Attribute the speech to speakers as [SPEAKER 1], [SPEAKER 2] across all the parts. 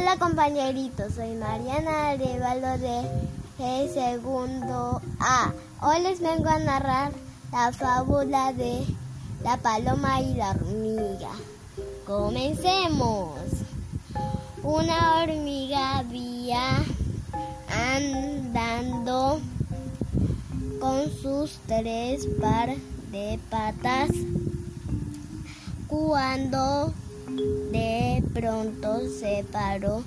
[SPEAKER 1] Hola compañeritos, soy Mariana Arevalo de G segundo A. Hoy les vengo a narrar la fábula de la paloma y la hormiga. Comencemos. Una hormiga había andando con sus tres par de patas cuando de pronto se paró.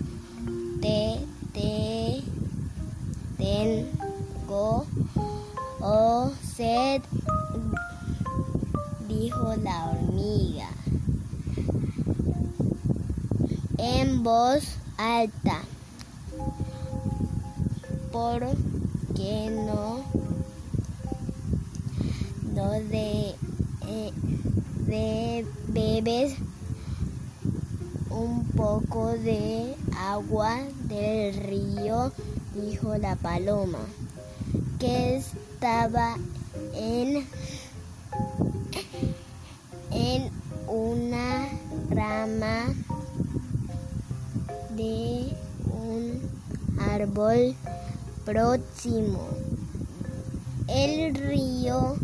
[SPEAKER 1] Te, te, tengo oh, sed, dijo la hormiga en voz alta. ¿Por qué no? No de, eh, de bebes un poco de agua del río, dijo la paloma, que estaba en, en una rama de un árbol próximo. El río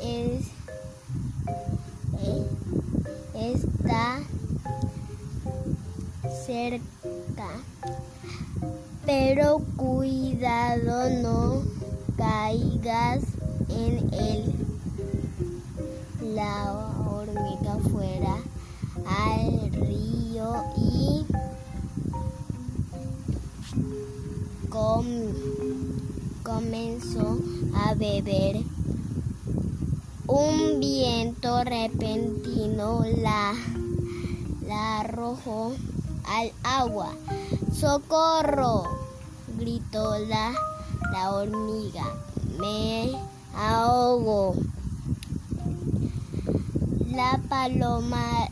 [SPEAKER 1] es, eh, está cerca, pero cuidado no caigas en él. La hormiga fuera al río y com comenzó a beber. Un viento repentino la, la arrojó al agua. ¡Socorro! gritó la, la hormiga. Me ahogo. La paloma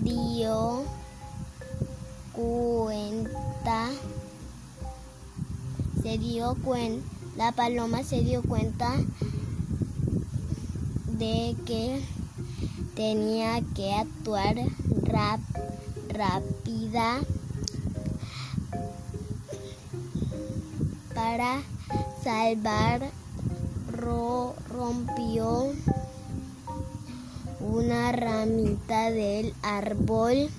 [SPEAKER 1] dio cuenta, se dio cuenta, la paloma se dio cuenta de que tenía que actuar rap, rápida para salvar, ro, rompió una ramita del árbol,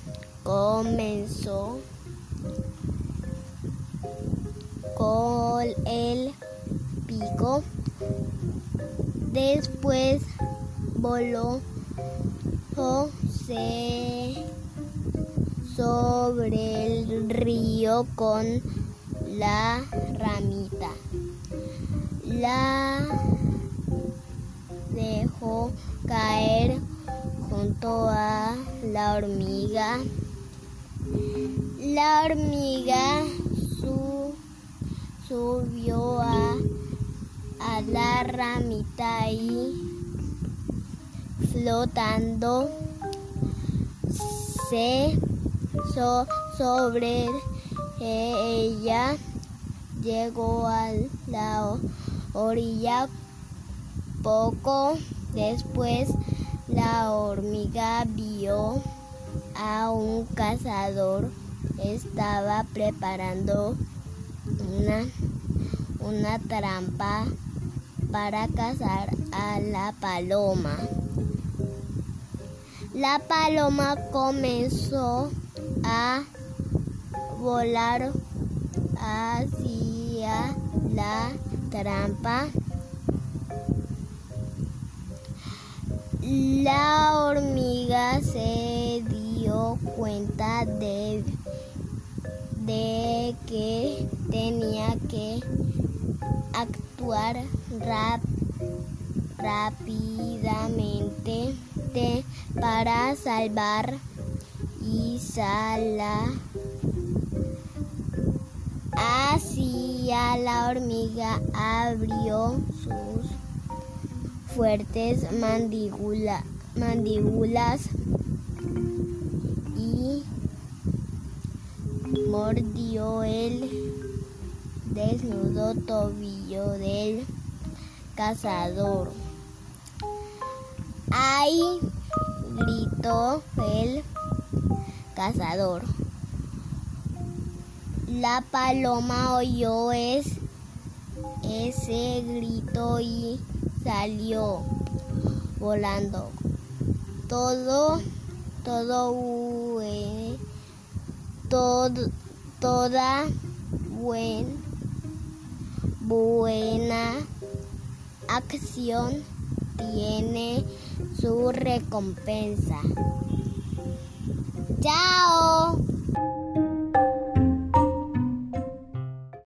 [SPEAKER 1] comenzó con el pico, después voló. Se sobre el río con la ramita. La dejó caer junto a la hormiga. La hormiga su, subió a, a la ramita y flotando se so, sobre ella llegó a la orilla poco después la hormiga vio a un cazador estaba preparando una, una trampa para cazar a la paloma. La paloma comenzó a volar hacia la trampa. La hormiga se dio cuenta de, de que tenía que actuar rápidamente para salvar y sala. Así a la hormiga abrió sus fuertes mandíbula, mandíbulas y mordió el desnudo tobillo del cazador. ¡Ay! gritó el cazador. La paloma oyó es, ese grito y salió volando. Todo, todo, todo toda buen, buena acción tiene su recompensa. Chao.